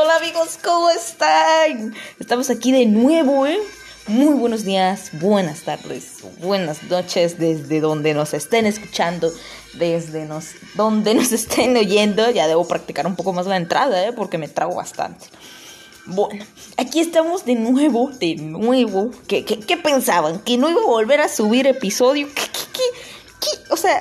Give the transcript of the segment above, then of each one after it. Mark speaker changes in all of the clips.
Speaker 1: hola amigos, ¿cómo están? Estamos aquí de nuevo, ¿eh? Muy buenos días, buenas tardes, buenas noches desde donde nos estén escuchando, desde nos, donde nos estén oyendo. Ya debo practicar un poco más la entrada, ¿eh? Porque me trago bastante. Bueno, aquí estamos de nuevo, de nuevo. ¿Qué, qué, pensaban? ¿Que no iba a volver a subir episodio? ¿Qué, qué, qué? O sea,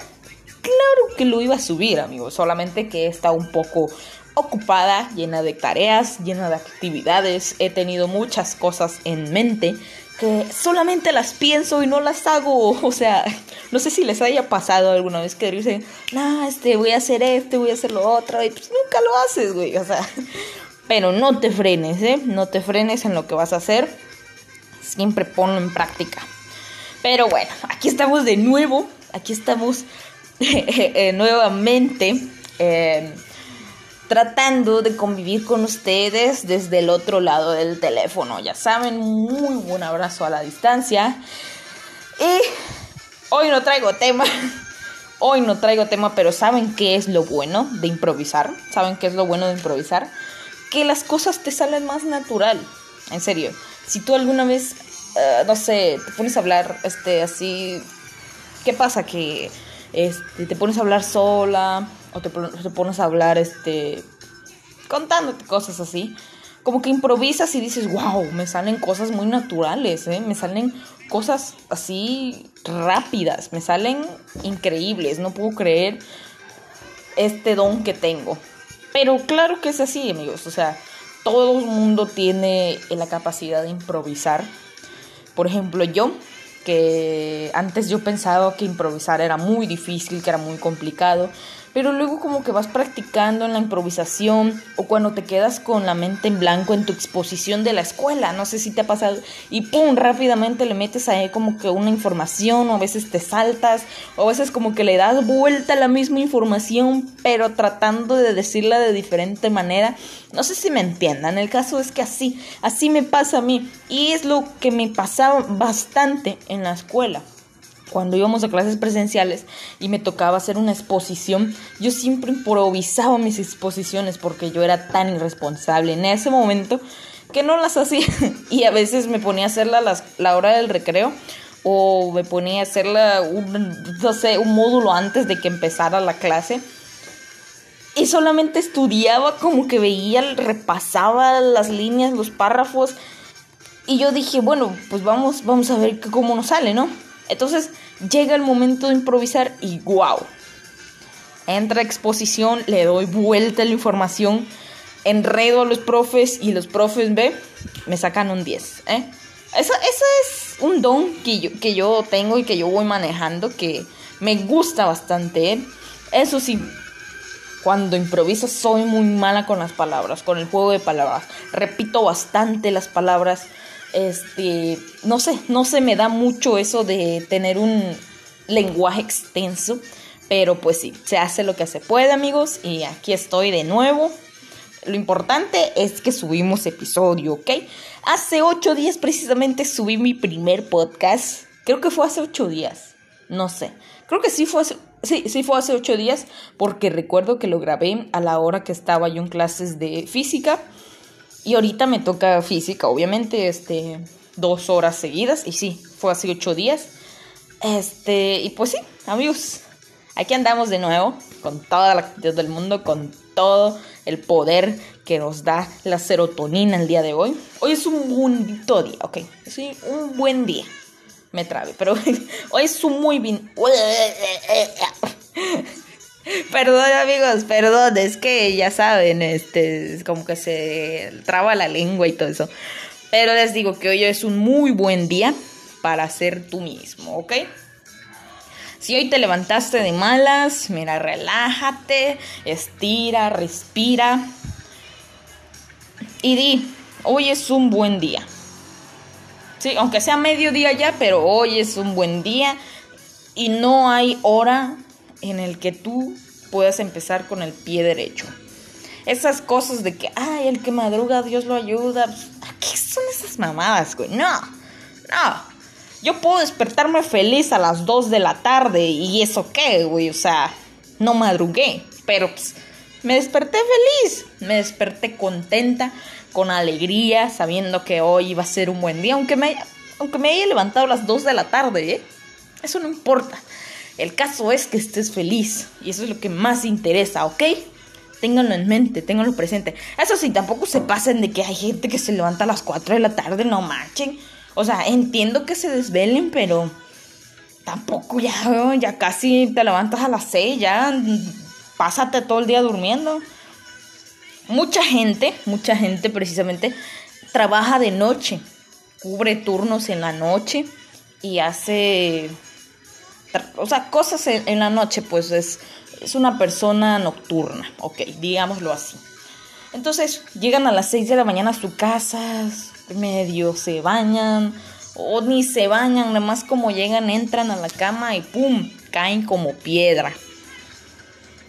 Speaker 1: claro que lo iba a subir, amigos. Solamente que está un poco ocupada, llena de tareas, llena de actividades. He tenido muchas cosas en mente que solamente las pienso y no las hago. O sea, no sé si les haya pasado alguna vez que dicen, nah, este, voy a hacer esto, voy a hacer lo otro, y pues nunca lo haces, güey. O sea, pero no te frenes, ¿eh? No te frenes en lo que vas a hacer. Siempre ponlo en práctica. Pero bueno, aquí estamos de nuevo. Aquí estamos nuevamente. Eh, tratando de convivir con ustedes desde el otro lado del teléfono. Ya saben, muy buen abrazo a la distancia. Y hoy no traigo tema. Hoy no traigo tema, pero ¿saben qué es lo bueno de improvisar? ¿Saben qué es lo bueno de improvisar? Que las cosas te salen más natural. En serio. Si tú alguna vez, eh, no sé, te pones a hablar este, así... ¿Qué pasa? Que este, te pones a hablar sola te, pones a hablar este, contándote cosas así. Como que improvisas y dices, wow, me salen cosas muy naturales, ¿eh? me salen cosas así rápidas, me salen increíbles, no puedo creer este don que tengo. Pero claro que es así, amigos, o sea, todo el mundo tiene la capacidad de improvisar. Por ejemplo, yo que antes yo pensaba que improvisar era muy difícil, que era muy complicado, pero luego como que vas practicando en la improvisación o cuando te quedas con la mente en blanco en tu exposición de la escuela, no sé si te ha pasado, y pum, rápidamente le metes ahí como que una información o a veces te saltas o a veces como que le das vuelta a la misma información pero tratando de decirla de diferente manera, no sé si me entiendan, el caso es que así, así me pasa a mí y es lo que me pasaba bastante en la escuela cuando íbamos a clases presenciales y me tocaba hacer una exposición, yo siempre improvisaba mis exposiciones porque yo era tan irresponsable en ese momento que no las hacía. Y a veces me ponía a hacerla la hora del recreo o me ponía a hacerla un, no sé, un módulo antes de que empezara la clase. Y solamente estudiaba como que veía, repasaba las líneas, los párrafos. Y yo dije, bueno, pues vamos, vamos a ver cómo nos sale, ¿no? Entonces llega el momento de improvisar y wow. Entra exposición, le doy vuelta a la información, enredo a los profes y los profes ve, me sacan un 10. ¿eh? Ese es un don que yo, que yo tengo y que yo voy manejando que me gusta bastante. ¿eh? Eso sí, cuando improviso soy muy mala con las palabras, con el juego de palabras. Repito bastante las palabras este, no sé, no se me da mucho eso de tener un lenguaje extenso, pero pues sí, se hace lo que se puede amigos y aquí estoy de nuevo. Lo importante es que subimos episodio, ¿ok? Hace ocho días precisamente subí mi primer podcast. Creo que fue hace ocho días. No sé. Creo que sí fue hace, sí, sí fue hace ocho días porque recuerdo que lo grabé a la hora que estaba yo en clases de física. Y ahorita me toca física, obviamente, este, dos horas seguidas. Y sí, fue así ocho días. Este, y pues sí, amigos, aquí andamos de nuevo, con toda la actitud del mundo, con todo el poder que nos da la serotonina el día de hoy. Hoy es un bonito día, ok. Sí, un buen día. Me trabe, pero hoy es un muy bien. Perdón amigos, perdón, es que ya saben, este, es como que se traba la lengua y todo eso. Pero les digo que hoy es un muy buen día para ser tú mismo, ¿ok? Si hoy te levantaste de malas, mira, relájate, estira, respira y di, hoy es un buen día. Sí, aunque sea mediodía ya, pero hoy es un buen día y no hay hora en el que tú puedas empezar con el pie derecho. Esas cosas de que, ay, el que madruga, Dios lo ayuda. Pues, ¿Qué son esas mamadas, güey? No, no. Yo puedo despertarme feliz a las 2 de la tarde y eso qué, güey. O sea, no madrugué. Pero pues, me desperté feliz, me desperté contenta, con alegría, sabiendo que hoy iba a ser un buen día, aunque me haya, aunque me haya levantado a las 2 de la tarde, ¿eh? Eso no importa. El caso es que estés feliz y eso es lo que más interesa, ¿ok? Ténganlo en mente, ténganlo presente. Eso sí, tampoco se pasen de que hay gente que se levanta a las 4 de la tarde, no manchen. O sea, entiendo que se desvelen, pero tampoco ya, ya casi te levantas a las 6, ya pásate todo el día durmiendo. Mucha gente, mucha gente precisamente trabaja de noche, cubre turnos en la noche y hace, o sea, cosas en, la noche, pues es, es una persona nocturna, ok, digámoslo así. Entonces llegan a las 6 de la mañana a su casa, medio se bañan, o ni se bañan, nada más como llegan, entran a la cama y ¡pum! caen como piedra.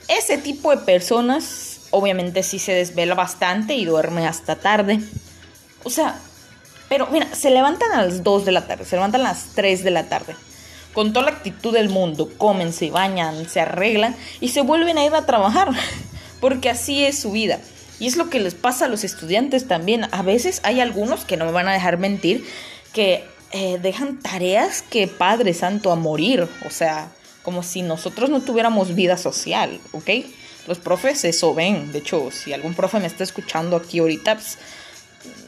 Speaker 1: Ese tipo de personas obviamente sí se desvela bastante y duerme hasta tarde. O sea, pero mira, se levantan a las 2 de la tarde, se levantan a las 3 de la tarde. Con toda la actitud del mundo, comen, se bañan, se arreglan y se vuelven a ir a trabajar. Porque así es su vida. Y es lo que les pasa a los estudiantes también. A veces hay algunos que no me van a dejar mentir, que eh, dejan tareas que Padre Santo a morir. O sea, como si nosotros no tuviéramos vida social, ¿ok? Los profes eso ven. De hecho, si algún profe me está escuchando aquí ahorita, pues,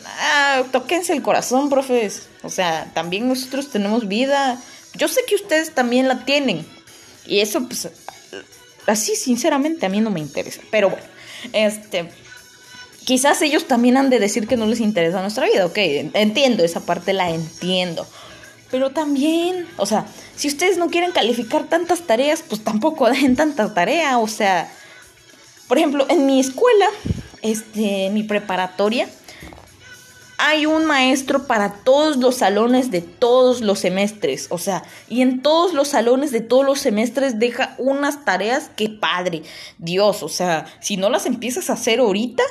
Speaker 1: ah, tóquense el corazón, profes. O sea, también nosotros tenemos vida. Yo sé que ustedes también la tienen. Y eso, pues, así sinceramente a mí no me interesa. Pero bueno, este... Quizás ellos también han de decir que no les interesa nuestra vida, ok, entiendo, esa parte la entiendo. Pero también, o sea, si ustedes no quieren calificar tantas tareas, pues tampoco dejen tanta tarea, o sea, por ejemplo, en mi escuela, este, mi preparatoria, hay un maestro para todos los salones de todos los semestres. O sea, y en todos los salones de todos los semestres deja unas tareas que padre. Dios, o sea, si no las empiezas a hacer ahorita,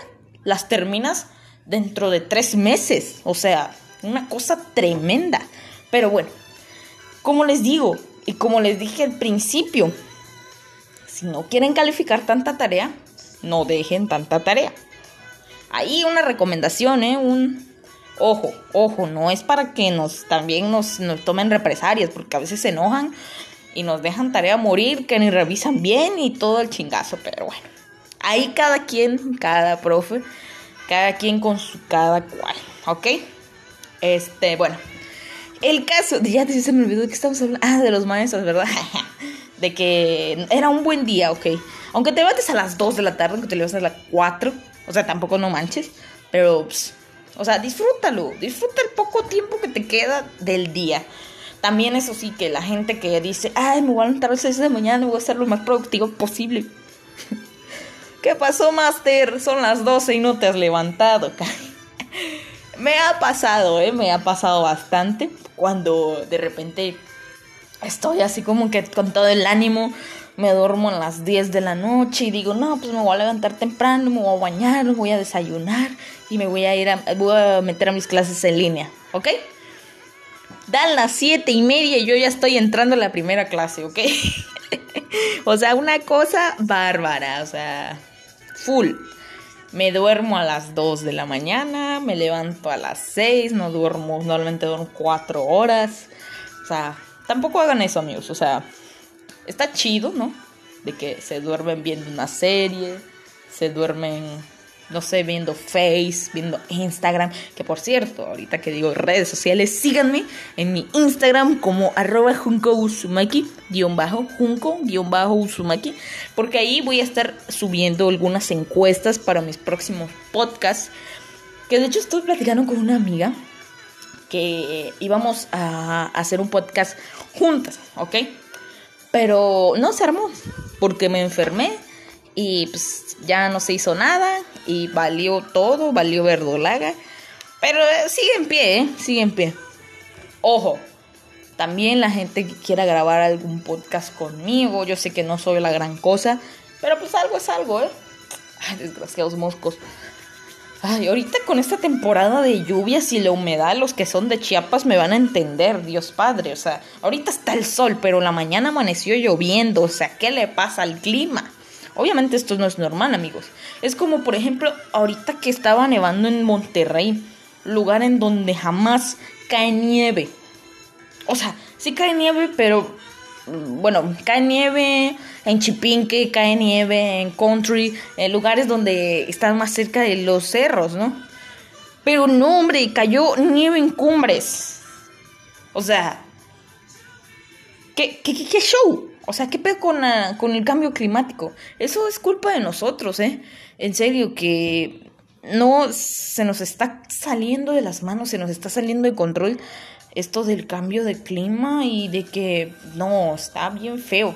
Speaker 1: las terminas dentro de tres meses. O sea, una cosa tremenda. Pero bueno, como les digo, y como les dije al principio, si no quieren calificar tanta tarea, no dejen tanta tarea. Ahí una recomendación, ¿eh? Un ojo, ojo, no es para que nos también nos, nos tomen represalias, porque a veces se enojan y nos dejan tarea morir, que ni revisan bien y todo el chingazo, pero bueno. Ahí cada quien, cada profe, cada quien con su cada cual, ¿ok? Este, bueno. El caso, ya se me olvidó de que estamos hablando. Ah, de los maestros, ¿verdad? de que era un buen día, ok. Aunque te levantes a las 2 de la tarde, aunque te levantes a las 4, o sea, tampoco no manches, pero, pues, o sea, disfrútalo, disfruta el poco tiempo que te queda del día. También eso sí, que la gente que dice, ay, me voy a levantar a las 6 de mañana, voy a ser lo más productivo posible. ¿Qué pasó, Master? Son las 12 y no te has levantado. me ha pasado, ¿eh? Me ha pasado bastante cuando de repente estoy así como que con todo el ánimo, me duermo a las 10 de la noche y digo, no, pues me voy a levantar temprano, me voy a bañar, me voy a desayunar y me voy a ir a, voy a meter a mis clases en línea, ¿ok? Dan las siete y media y yo ya estoy entrando a la primera clase, ¿ok? o sea, una cosa bárbara, o sea, full. Me duermo a las 2 de la mañana, me levanto a las 6, no duermo, normalmente duermo 4 horas. O sea, Tampoco hagan eso, amigos. O sea, está chido, ¿no? De que se duermen viendo una serie, se duermen, no sé, viendo Face, viendo Instagram. Que por cierto, ahorita que digo redes sociales, síganme en mi Instagram como arroba junko usumaki, guion bajo, junko, guion bajo usumaki. Porque ahí voy a estar subiendo algunas encuestas para mis próximos podcasts. Que de hecho estoy platicando con una amiga que íbamos a hacer un podcast juntas, ¿ok? Pero no se armó porque me enfermé y pues ya no se hizo nada y valió todo, valió verdolaga. Pero eh, sigue en pie, ¿eh? Sigue en pie. Ojo, también la gente que quiera grabar algún podcast conmigo, yo sé que no soy la gran cosa, pero pues algo es algo, ¿eh? Ay, desgraciados moscos. Ay, ahorita con esta temporada de lluvias y la humedad, los que son de Chiapas me van a entender, Dios Padre. O sea, ahorita está el sol, pero la mañana amaneció lloviendo. O sea, ¿qué le pasa al clima? Obviamente esto no es normal, amigos. Es como, por ejemplo, ahorita que estaba nevando en Monterrey, lugar en donde jamás cae nieve. O sea, sí cae nieve, pero bueno, cae nieve en Chipinque, cae nieve en Country, en lugares donde están más cerca de los cerros, ¿no? Pero no, hombre, cayó nieve en cumbres. O sea, ¿qué, qué, qué show? O sea, ¿qué pedo con, con el cambio climático? Eso es culpa de nosotros, ¿eh? En serio, que no se nos está saliendo de las manos, se nos está saliendo de control esto del cambio de clima y de que no, está bien feo.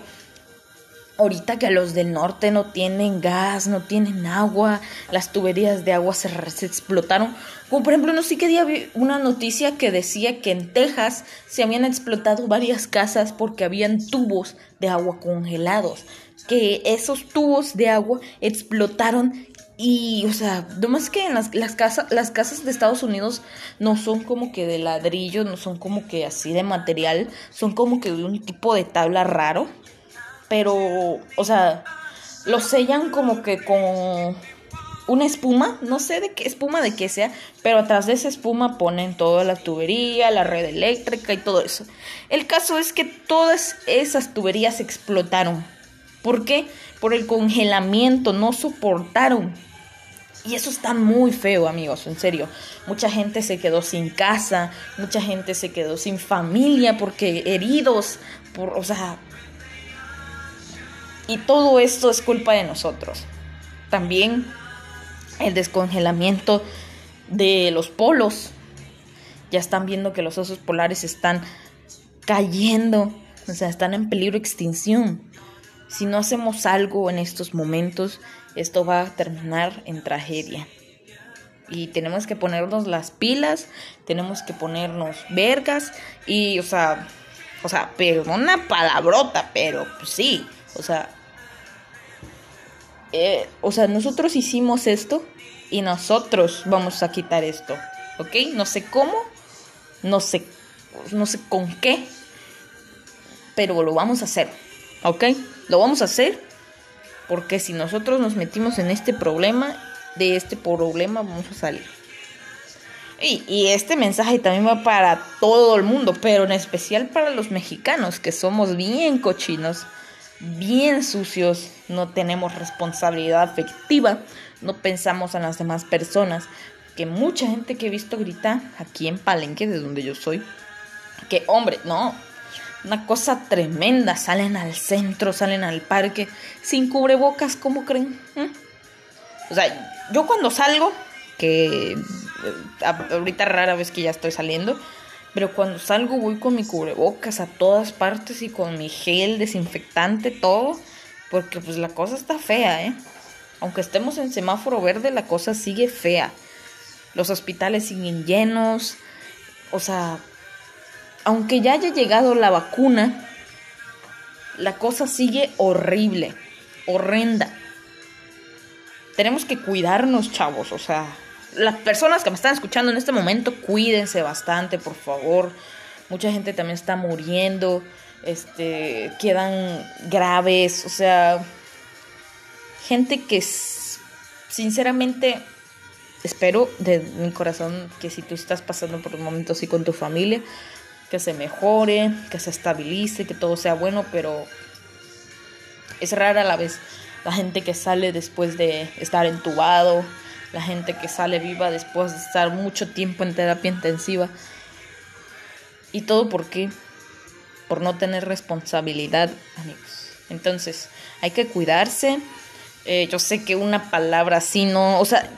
Speaker 1: Ahorita que los del norte no tienen gas, no tienen agua, las tuberías de agua se, explotaron. Como por ejemplo, no sé qué día vi una noticia que decía que en Texas se habían explotado varias casas porque habían tubos de agua congelados. Que esos tubos de agua explotaron y, o sea, nomás que en las, las, casas, las casas de Estados Unidos no son como que de ladrillo, no son como que así de material, son como que de un tipo de tabla raro pero, o sea, lo sellan como que con una espuma, no sé de qué espuma de qué sea, pero atrás de esa espuma ponen toda la tubería, la red eléctrica y todo eso. El caso es que todas esas tuberías explotaron. ¿Por qué? Por el congelamiento, no soportaron. Y eso está muy feo, amigos, en serio. Mucha gente se quedó sin casa, mucha gente se quedó sin familia porque heridos, por, o sea, y todo esto es culpa de nosotros. También el descongelamiento de los polos. Ya están viendo que los osos polares están cayendo, o sea, están en peligro de extinción. Si no hacemos algo en estos momentos, esto va a terminar en tragedia. Y tenemos que ponernos las pilas, tenemos que ponernos vergas y, o sea, o sea, pero una palabrota, pero pues sí, o sea, eh, o sea, nosotros hicimos esto y nosotros vamos a quitar esto, ¿ok? No sé cómo, no sé, no sé con qué, pero lo vamos a hacer, ¿ok? Lo vamos a hacer porque si nosotros nos metimos en este problema, de este problema vamos a salir. Y, este mensaje también va para todo el mundo, pero en especial para los mexicanos, que somos bien cochinos bien sucios, no tenemos responsabilidad afectiva, no pensamos en las demás personas. Que mucha gente que he visto grita aquí en Palenque, de donde yo soy, que hombre, no, una cosa tremenda, salen al centro, salen al parque sin cubrebocas, ¿cómo creen? ¿Mm? O sea, yo cuando salgo, que eh, ahorita rara vez que ya estoy saliendo, pero cuando salgo voy con mi cubrebocas a todas partes y con mi gel desinfectante, todo. Porque pues la cosa está fea, ¿eh? Aunque estemos en semáforo verde, la cosa sigue fea. Los hospitales siguen llenos. O sea, aunque ya haya llegado la vacuna, la cosa sigue horrible, horrenda. Tenemos que cuidarnos, chavos. O sea, las personas que me están escuchando en este momento, cuídense bastante, por favor. Mucha gente también está muriendo, este, quedan graves, o sea, gente que sinceramente espero de mi corazón que si tú estás pasando por un momento así con tu familia, que se mejore, que se estabilice, que todo sea bueno, pero es rara a la vez la gente que sale después de estar entubado, la gente que sale viva después de estar mucho tiempo en terapia intensiva. Y todo por qué? Por no tener responsabilidad, amigos. Entonces, hay que cuidarse. Eh, yo sé que una palabra así no, o sea,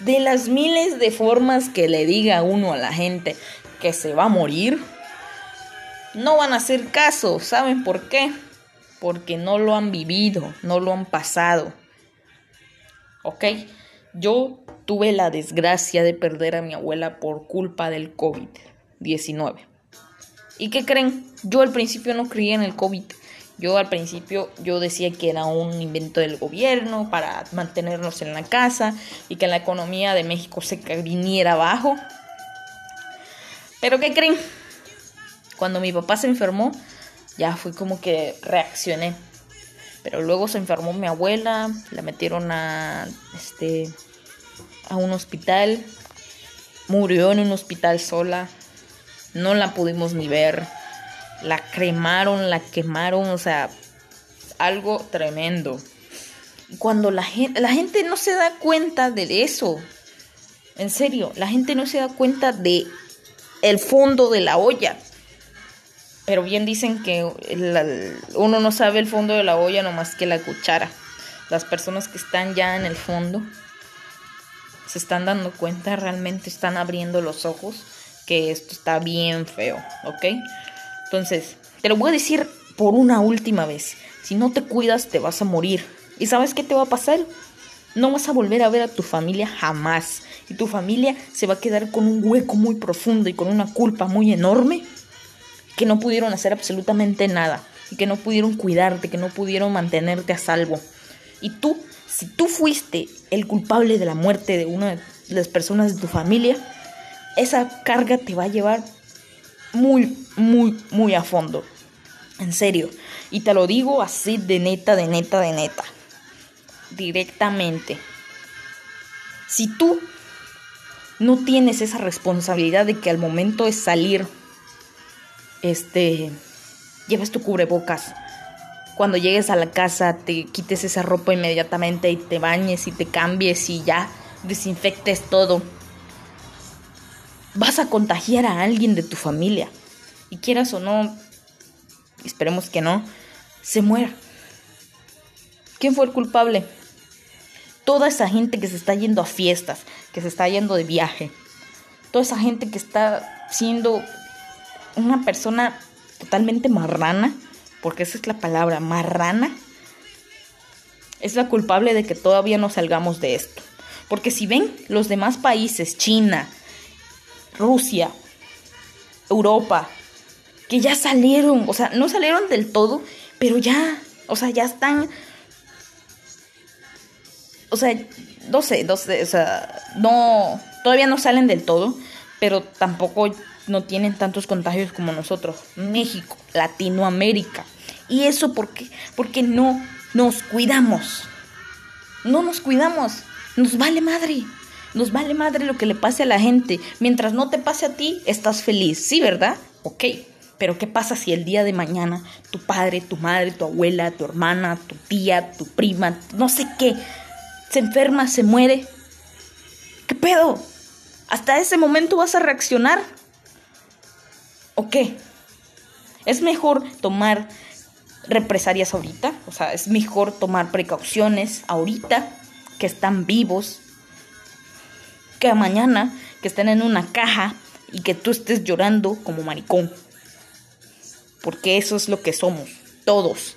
Speaker 1: de las miles de formas que le diga uno a la gente que se va a morir, no van a hacer caso. ¿Saben por qué? Porque no lo han vivido, no lo han pasado. ¿Ok? Yo tuve la desgracia de perder a mi abuela por culpa del COVID-19. ¿Y qué creen? Yo al principio no creía en el COVID. Yo al principio yo decía que era un invento del gobierno para mantenernos en la casa y que la economía de México se viniera abajo. Pero ¿qué creen? Cuando mi papá se enfermó, ya fue como que reaccioné. Pero luego se enfermó mi abuela, la metieron a este a un hospital, murió en un hospital sola, no la pudimos ni ver, la cremaron, la quemaron, o sea, algo tremendo. Cuando la gente, la gente no se da cuenta de eso, en serio, la gente no se da cuenta de el fondo de la olla. Pero bien dicen que uno no sabe el fondo de la olla nomás que la cuchara. Las personas que están ya en el fondo se están dando cuenta, realmente están abriendo los ojos que esto está bien feo, ¿ok? Entonces, te lo voy a decir por una última vez. Si no te cuidas, te vas a morir. ¿Y sabes qué te va a pasar? No vas a volver a ver a tu familia jamás. Y tu familia se va a quedar con un hueco muy profundo y con una culpa muy enorme que no pudieron hacer absolutamente nada. Y que no pudieron cuidarte, que no pudieron mantenerte a salvo. Y tú, si tú fuiste el culpable de la muerte de una de las personas de tu familia, esa carga te va a llevar muy, muy, muy a fondo. En serio. Y te lo digo así de neta, de neta, de neta directamente. Si tú no tienes esa responsabilidad de que al momento de salir, este, lleves tu cubrebocas. Cuando llegues a la casa, te quites esa ropa inmediatamente y te bañes y te cambies y ya desinfectes todo. Vas a contagiar a alguien de tu familia. Y quieras o no, esperemos que no, se muera. ¿Quién fue el culpable? toda esa gente que se está yendo a fiestas, que se está yendo de viaje, toda esa gente que está siendo una persona totalmente marrana, porque esa es la palabra, marrana, es la culpable de que todavía no salgamos de esto. Porque si ven los demás países, China, Rusia, Europa, que ya salieron, o sea, no salieron del todo, pero ya, o sea, ya están o sea, no sé, no sé, o sea, no, todavía no salen del todo, pero tampoco no tienen tantos contagios como nosotros, México, Latinoamérica. ¿Y eso por qué? Porque no nos cuidamos. No nos cuidamos. Nos vale madre. Nos vale madre lo que le pase a la gente. Mientras no te pase a ti, estás feliz. Sí, ¿verdad? Ok. Pero ¿qué pasa si el día de mañana tu padre, tu madre, tu abuela, tu hermana, tu tía, tu prima, no sé qué, se enferma, se muere. ¿Qué pedo? ¿Hasta ese momento vas a reaccionar? ¿O qué? Es mejor tomar represalias ahorita, o sea, es mejor tomar precauciones ahorita que están vivos, que mañana que estén en una caja y que tú estés llorando como maricón. Porque eso es lo que somos, todos.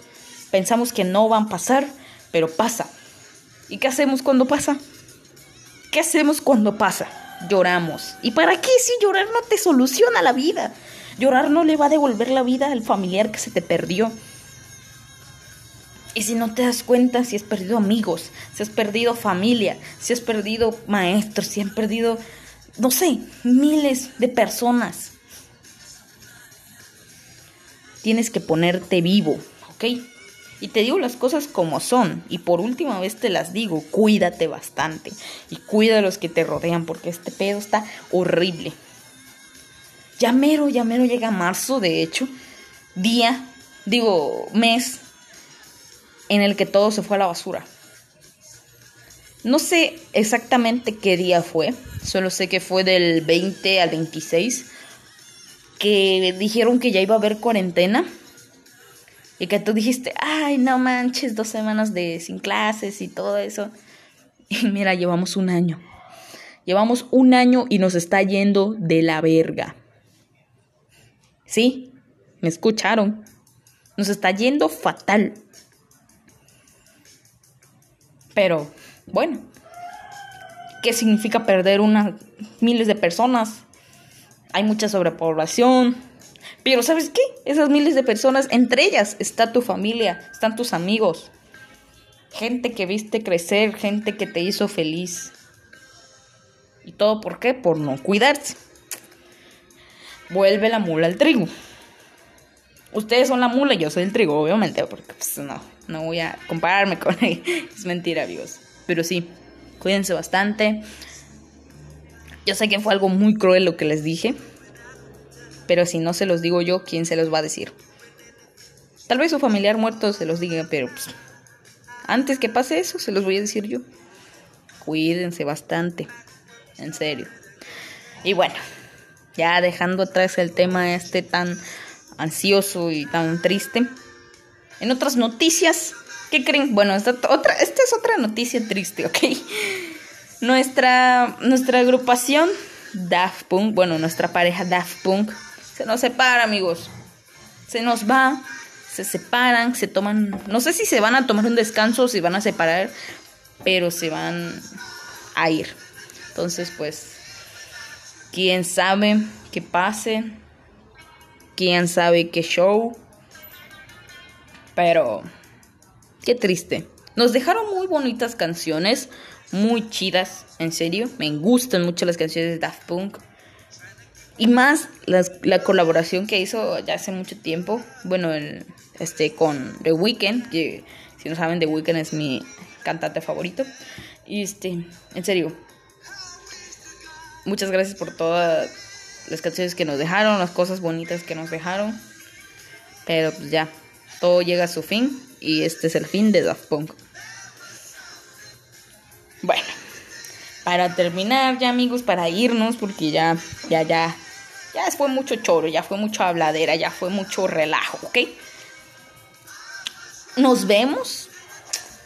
Speaker 1: Pensamos que no van a pasar, pero pasa. ¿Y qué hacemos cuando pasa? ¿Qué hacemos cuando pasa? Lloramos. ¿Y para qué si llorar no te soluciona la vida? Llorar no le va a devolver la vida al familiar que se te perdió. Y si no te das cuenta, si has perdido amigos, si has perdido familia, si has perdido maestros, si han perdido, no sé, miles de personas. Tienes que ponerte vivo, ¿ok? Y te digo las cosas como son. Y por última vez te las digo, cuídate bastante. Y cuida a los que te rodean porque este pedo está horrible. Ya mero, llega marzo, de hecho. Día, digo, mes en el que todo se fue a la basura. No sé exactamente qué día fue, solo sé que fue del 20 al 26, que dijeron que ya iba a haber cuarentena y que tú dijiste, ay, no manches, dos semanas de sin clases y todo eso. Y mira, llevamos un año. Llevamos un año y nos está yendo de la verga. ¿Sí? ¿Me escucharon? Nos está yendo fatal. Pero, bueno, ¿qué significa perder unas miles de personas? Hay mucha sobrepoblación, pero ¿sabes qué? Esas miles de personas, entre ellas está tu familia, están tus amigos, gente que viste crecer, gente que te hizo feliz. ¿Y todo por qué? Por no cuidarse. Vuelve la mula al trigo. ustedes son la mula y yo soy el trigo, obviamente, porque pues no, no voy a compararme con él. es mentira, amigos. Pero sí, cuídense bastante. Yo sé que fue algo muy cruel lo que les dije, pero si no se los digo yo, ¿quién se los va a decir? Tal vez su familiar muerto se los diga, pero pues, antes que pase eso, se los voy a decir yo. Cuídense bastante, en serio. Y bueno, ya dejando atrás el tema este tan ansioso y tan triste. En otras noticias, ¿qué creen? Bueno, esta, es otra noticia triste, ¿ok? Nuestra, nuestra agrupación Daft Punk, bueno, nuestra pareja Daft Punk, se nos separa, amigos. Se nos va, se separan, se toman, no sé si se van a tomar un descanso o si van a separar, pero se van a ir. Entonces, pues, quién sabe qué pase, quién sabe qué show, pero qué triste. Nos dejaron muy bonitas canciones, muy chidas, en serio. Me gustan mucho las canciones de Daft Punk. Y más la colaboración que hizo ya hace mucho tiempo, bueno, este, con The Weeknd, que si no saben, The Weeknd es mi cantante favorito. Y este, en serio, muchas gracias por todas las canciones que nos dejaron, las cosas bonitas que nos dejaron. Pero pues ya, todo llega a su fin y este es el fin de Daft Punk. Bueno, para terminar ya amigos, para irnos, porque ya, ya, ya, ya fue mucho choro, ya fue mucha habladera, ya fue mucho relajo, ¿ok? Nos vemos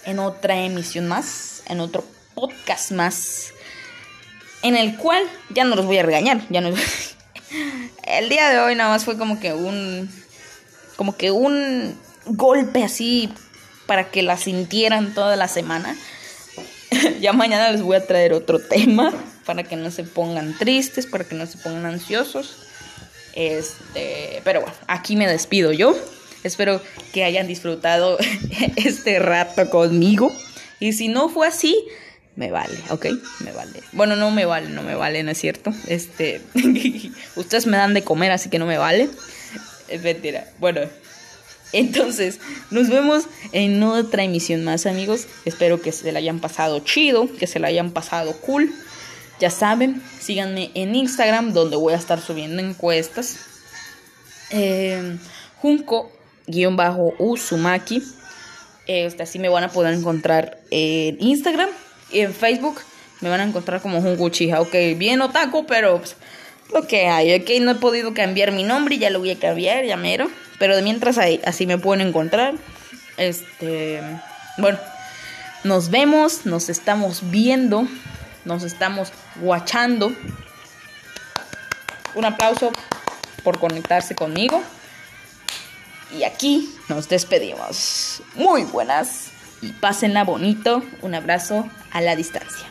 Speaker 1: en otra emisión más, en otro podcast más, en el cual ya no los voy a regañar, ya no... el día de hoy nada más fue como que un... como que un golpe así para que la sintieran toda la semana. ya mañana les voy a traer otro tema para que no se pongan tristes, para que no se pongan ansiosos. Este, pero bueno, aquí me despido yo. Espero que hayan disfrutado este rato conmigo. Y si no fue así, me vale, ¿ok? Me vale. Bueno, no me vale, no me vale, ¿no es cierto? Este, ustedes me dan de comer, así que no me vale. Es mentira. Bueno, entonces, nos vemos en otra emisión más, amigos. Espero que se la hayan pasado chido, que se la hayan pasado cool. Ya saben, síganme en Instagram, donde voy a estar subiendo encuestas. Eh, Junko-Uzumaki. Este, así me van a poder encontrar en Instagram y en Facebook. Me van a encontrar como Junko Uchiha. Ok, bien otaku, pero pues, lo que hay. Ok, no he podido cambiar mi nombre, ya lo voy a cambiar, ya mero. Pero de mientras ahí, así me pueden encontrar. Este, bueno, nos vemos, nos estamos viendo, nos estamos guachando. Un aplauso por conectarse conmigo. Y aquí nos despedimos. Muy buenas y pásenla bonito. Un abrazo a la distancia.